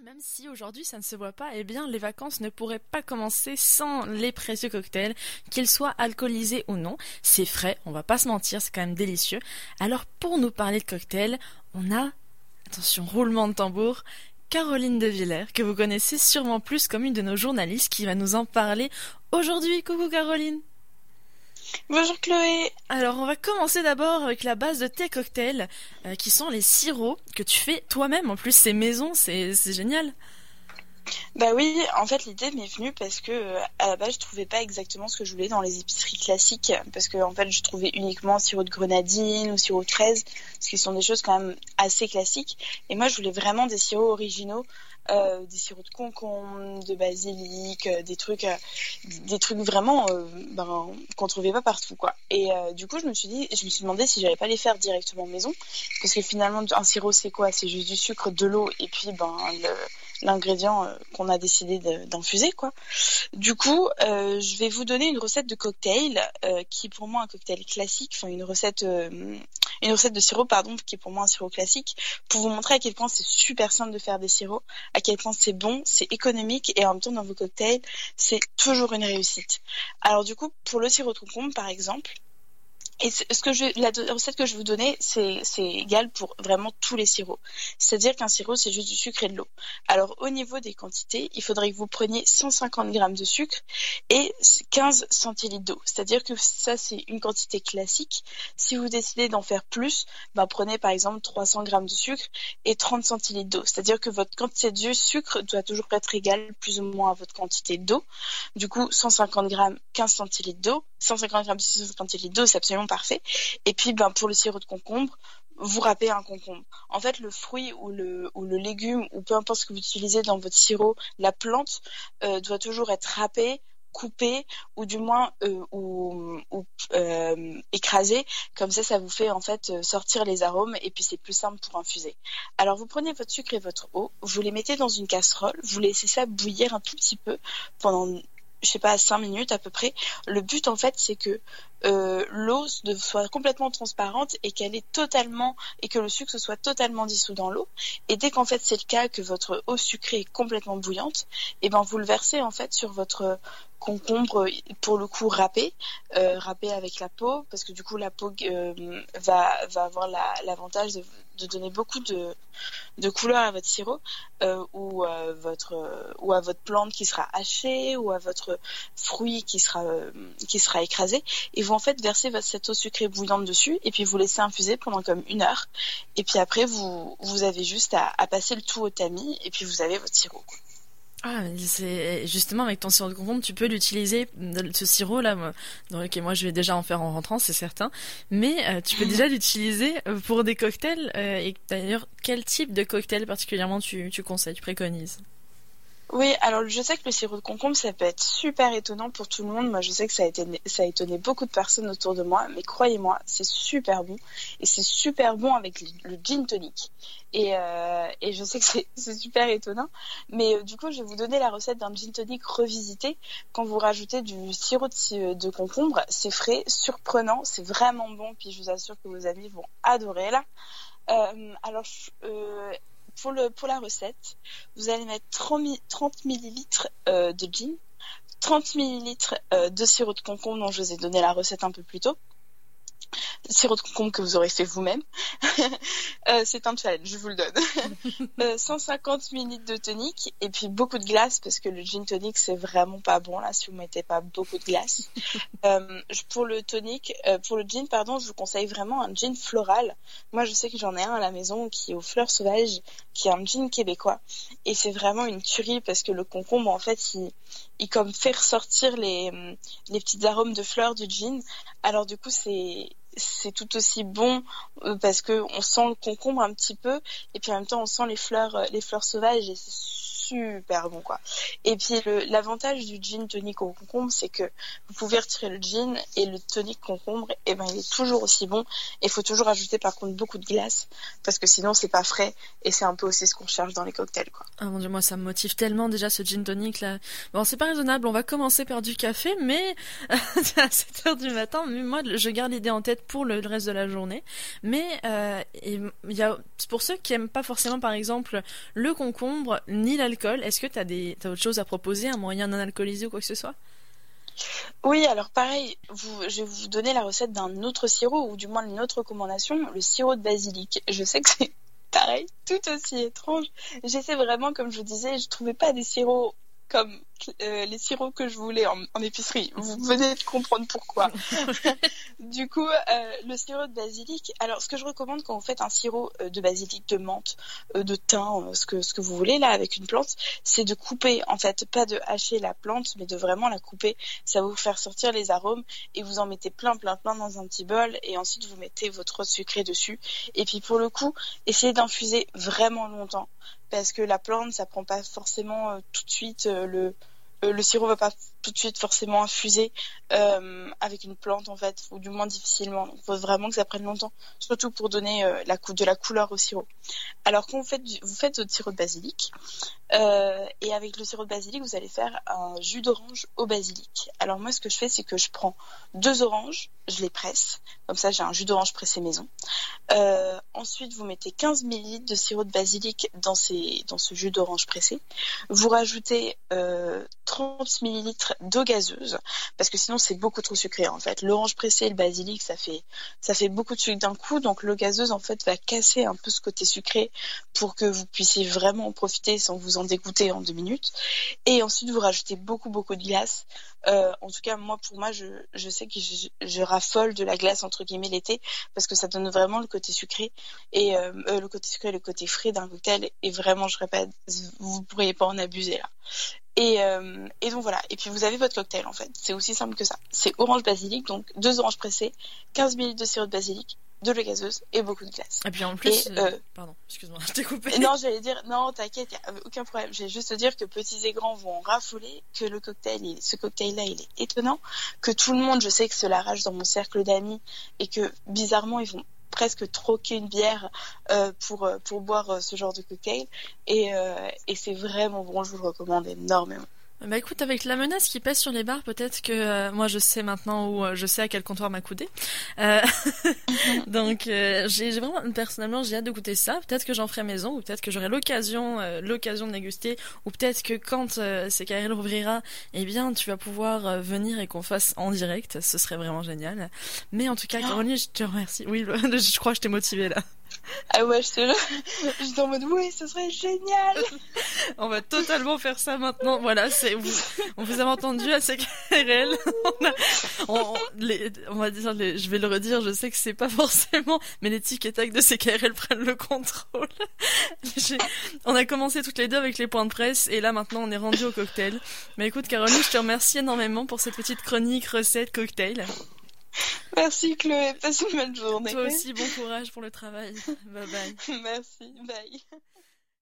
Même si aujourd'hui ça ne se voit pas, eh bien les vacances ne pourraient pas commencer sans les précieux cocktails, qu'ils soient alcoolisés ou non. C'est frais, on va pas se mentir, c'est quand même délicieux. Alors pour nous parler de cocktails, on a, attention, roulement de tambour, Caroline de Villers, que vous connaissez sûrement plus comme une de nos journalistes qui va nous en parler aujourd'hui. Coucou Caroline Bonjour Chloé. Alors on va commencer d'abord avec la base de tes cocktails, euh, qui sont les sirops que tu fais toi-même. En plus c'est maison, c'est génial. Bah oui, en fait l'idée m'est venue parce que euh, à la base je trouvais pas exactement ce que je voulais dans les épiceries classiques parce que en fait je trouvais uniquement sirop de grenadine ou sirop de fraise, ce qui sont des choses quand même assez classiques. Et moi je voulais vraiment des sirops originaux euh, des sirops de concombre, de basilic, euh, des trucs, euh, des trucs vraiment ben, qu'on trouvait pas partout quoi. Et du coup je me suis dit, je me suis demandé si j'allais pas les faire directement maison, parce que finalement un sirop c'est quoi? C'est juste du sucre, de l'eau et puis ben l'ingrédient qu'on a décidé d'infuser quoi. Du coup, je vais vous donner une recette de cocktail qui est pour moi un cocktail classique, enfin une recette, une recette de sirop pardon, qui est pour moi un sirop classique, pour vous montrer à quel point c'est super simple de faire des sirops, à quel point c'est bon, c'est économique et en même temps dans vos cocktails, c'est toujours une réussite. Alors du coup, pour le sirop de concombre par exemple, et ce que la recette que je vais vous donner, c'est égal pour vraiment tous les sirops. C'est-à-dire qu'un sirop, c'est juste du sucre et de l'eau. Alors, au niveau des quantités, il faudrait que vous preniez 150 grammes de sucre et 15 centilitres d'eau. C'est-à-dire que ça, c'est une quantité classique. Si vous décidez d'en faire plus, ben, prenez par exemple 300 grammes de sucre et 30 centilitres d'eau. C'est-à-dire que votre quantité de sucre doit toujours être égale plus ou moins à votre quantité d'eau. Du coup, 150 grammes, 15 centilitres d'eau. 150 grammes de 150 centilitres d'eau, c'est absolument parfait. Et puis, ben, pour le sirop de concombre, vous râpez un concombre. En fait, le fruit ou le, ou le légume, ou peu importe ce que vous utilisez dans votre sirop, la plante euh, doit toujours être râpée, coupée, ou du moins euh, ou, ou euh, écrasée. Comme ça, ça vous fait en fait sortir les arômes et puis c'est plus simple pour infuser. Alors, vous prenez votre sucre et votre eau, vous les mettez dans une casserole, vous laissez ça bouillir un tout petit peu pendant je sais pas, 5 minutes à peu près. Le but, en fait, c'est que euh, l'eau soit complètement transparente et qu'elle est totalement et que le sucre soit totalement dissous dans l'eau. Et dès qu'en fait c'est le cas, que votre eau sucrée est complètement bouillante, et eh ben vous le versez en fait sur votre concombre pour le coup râpé, euh, râpé avec la peau, parce que du coup la peau euh, va, va avoir l'avantage de, de, donner beaucoup de, de couleur à votre sirop, euh, ou, euh, votre, ou à votre plante qui sera hachée, ou à votre fruit qui sera, qui sera écrasé. Et vous en fait verser cette eau sucrée bouillante dessus, et puis vous laissez infuser pendant comme une heure. Et puis après, vous, vous avez juste à, à passer le tout au tamis, et puis vous avez votre sirop. Ah, c'est justement avec ton sirop de concombre, tu peux l'utiliser ce sirop là. Donc, moi, je vais déjà en faire en rentrant, c'est certain. Mais euh, tu peux déjà l'utiliser euh, pour des cocktails. Euh, et d'ailleurs, quel type de cocktail particulièrement tu, tu conseilles, tu préconises? Oui, alors je sais que le sirop de concombre, ça peut être super étonnant pour tout le monde. Moi, je sais que ça a, été, ça a étonné beaucoup de personnes autour de moi, mais croyez-moi, c'est super bon. Et c'est super bon avec le gin tonic. Et, euh, et je sais que c'est super étonnant. Mais euh, du coup, je vais vous donner la recette d'un gin tonic revisité. Quand vous rajoutez du sirop de, de concombre, c'est frais, surprenant, c'est vraiment bon. Puis je vous assure que vos amis vont adorer là. Euh, alors, euh, pour, la recette, vous allez mettre 30 millilitres euh, de gin, 30 millilitres euh, de sirop de concombre dont je vous ai donné la recette un peu plus tôt, sirop de concombre que vous aurez fait vous-même. Euh, c'est un challenge, je vous le donne. 150 euh, ml de tonic et puis beaucoup de glace parce que le gin tonic c'est vraiment pas bon là si vous mettez pas beaucoup de glace. Euh, pour le tonic, pour le gin pardon, je vous conseille vraiment un gin floral. Moi je sais que j'en ai un à la maison qui est aux fleurs sauvages, qui est un gin québécois et c'est vraiment une tuerie parce que le concombre en fait il, il comme fait ressortir les les petits arômes de fleurs du gin. Alors du coup c'est c'est tout aussi bon euh, parce que on sent le concombre un petit peu et puis en même temps on sent les fleurs euh, les fleurs sauvages super bon quoi. Et puis l'avantage du gin tonic au concombre, c'est que vous pouvez retirer le gin et le tonic concombre, et eh ben il est toujours aussi bon. Il faut toujours ajouter par contre beaucoup de glace parce que sinon c'est pas frais et c'est un peu aussi ce qu'on cherche dans les cocktails quoi. Ah mon dieu, moi ça me motive tellement déjà ce gin tonic là. Bon, c'est pas raisonnable, on va commencer par du café, mais à 7 heures du matin, moi je garde l'idée en tête pour le reste de la journée. Mais euh, y a pour ceux qui aiment pas forcément par exemple le concombre ni l'alcool, est-ce que tu as des autre chose à proposer, un moyen non alcoolisé ou quoi que ce soit? Oui, alors pareil, je vais vous donner la recette d'un autre sirop, ou du moins une autre recommandation, le sirop de basilic. Je sais que c'est pareil, tout aussi étrange. J'essaie vraiment, comme je vous disais, je trouvais pas des sirops comme euh, les sirops que je voulais en, épicerie. Vous venez de comprendre pourquoi. du coup, euh, le sirop de basilic. Alors, ce que je recommande quand vous faites un sirop euh, de basilic, de menthe, de thym, ce que ce que vous voulez là avec une plante, c'est de couper. En fait, pas de hacher la plante, mais de vraiment la couper. Ça va vous faire sortir les arômes et vous en mettez plein, plein, plein dans un petit bol et ensuite vous mettez votre eau sucrée dessus. Et puis pour le coup, essayez d'infuser vraiment longtemps parce que la plante, ça prend pas forcément tout de suite euh, le sirop va pas tout de suite forcément infuser euh, avec une plante en fait, ou du moins difficilement. Il faut vraiment que ça prenne longtemps, surtout pour donner euh, la de la couleur au sirop. Alors quand vous faites, vous faites votre sirop de basilic, et avec le sirop de basilic, vous allez faire un jus d'orange au basilic. Alors moi, ce que je fais, c'est que je prends deux oranges, je les presse, comme ça j'ai un jus d'orange pressé maison. ensuite, vous mettez 15 ml de sirop de basilic dans, ces, dans ce jus d'orange pressé. Vous rajoutez 30 ml d'eau gazeuse parce que sinon c'est beaucoup trop sucré en fait. L'orange pressé et le basilic ça fait ça fait beaucoup de sucre d'un coup donc l'eau gazeuse en fait va casser un peu ce côté sucré pour que vous puissiez vraiment en profiter sans vous en dégoûter en deux minutes. Et ensuite vous rajoutez beaucoup beaucoup de glace. Euh, en tout cas moi pour moi je, je sais que je, raffole de la glace entre guillemets l'été parce que ça donne vraiment le côté sucré et euh, euh, le côté sucré et le côté frais d'un cocktail et vraiment je répète vous pourriez pas en abuser là. Et, euh, et, donc voilà. Et puis vous avez votre cocktail en fait. C'est aussi simple que ça. C'est orange basilic, donc deux oranges pressées, 15 ml de sirop de basilic, de l'eau gazeuse et beaucoup de glace. Et puis en plus, euh, euh, pardon, excuse-moi, je t'ai coupé. Non, j'allais dire, non, t'inquiète, y a aucun problème. J'ai juste te dire que petits et grands vont raffoler, que le cocktail, ce cocktail-là, il est étonnant, que tout le monde, je sais que cela rage dans mon cercle d'amis et que bizarrement, ils vont presque troquer une bière euh, pour, euh, pour boire euh, ce genre de cocktail. Et, et c'est vraiment bon, je vous le recommande énormément. Bah écoute, avec la menace qui pèse sur les bars, peut-être que euh, moi je sais maintenant où euh, je sais à quel comptoir m'accouder. Euh, donc j'ai vraiment personnellement j'ai hâte de goûter ça. Peut-être que j'en ferai maison, ou peut-être que j'aurai l'occasion l'occasion de déguster, ou peut-être que quand CKRL ouvrira, eh bien tu vas pouvoir venir et qu'on fasse en direct. Ce serait vraiment génial. Mais en tout cas, Caroline, je te remercie. Oui, je crois que je t'ai motivée là. Ah ouais, je te J'étais en mode, oui, ce serait génial. on va totalement faire ça maintenant. Voilà, c'est, on vous a entendu à CKRL. on, on, on, va dire, je vais le redire, je sais que c'est pas forcément, mais les tic et tac de CKRL prennent le contrôle. on a commencé toutes les deux avec les points de presse et là maintenant on est rendu au cocktail. Mais écoute, Caroline, je te remercie énormément pour cette petite chronique recette cocktail. Merci Chloé, passe une bonne journée. Toi aussi, bon courage pour le travail. Bye bye. Merci, bye.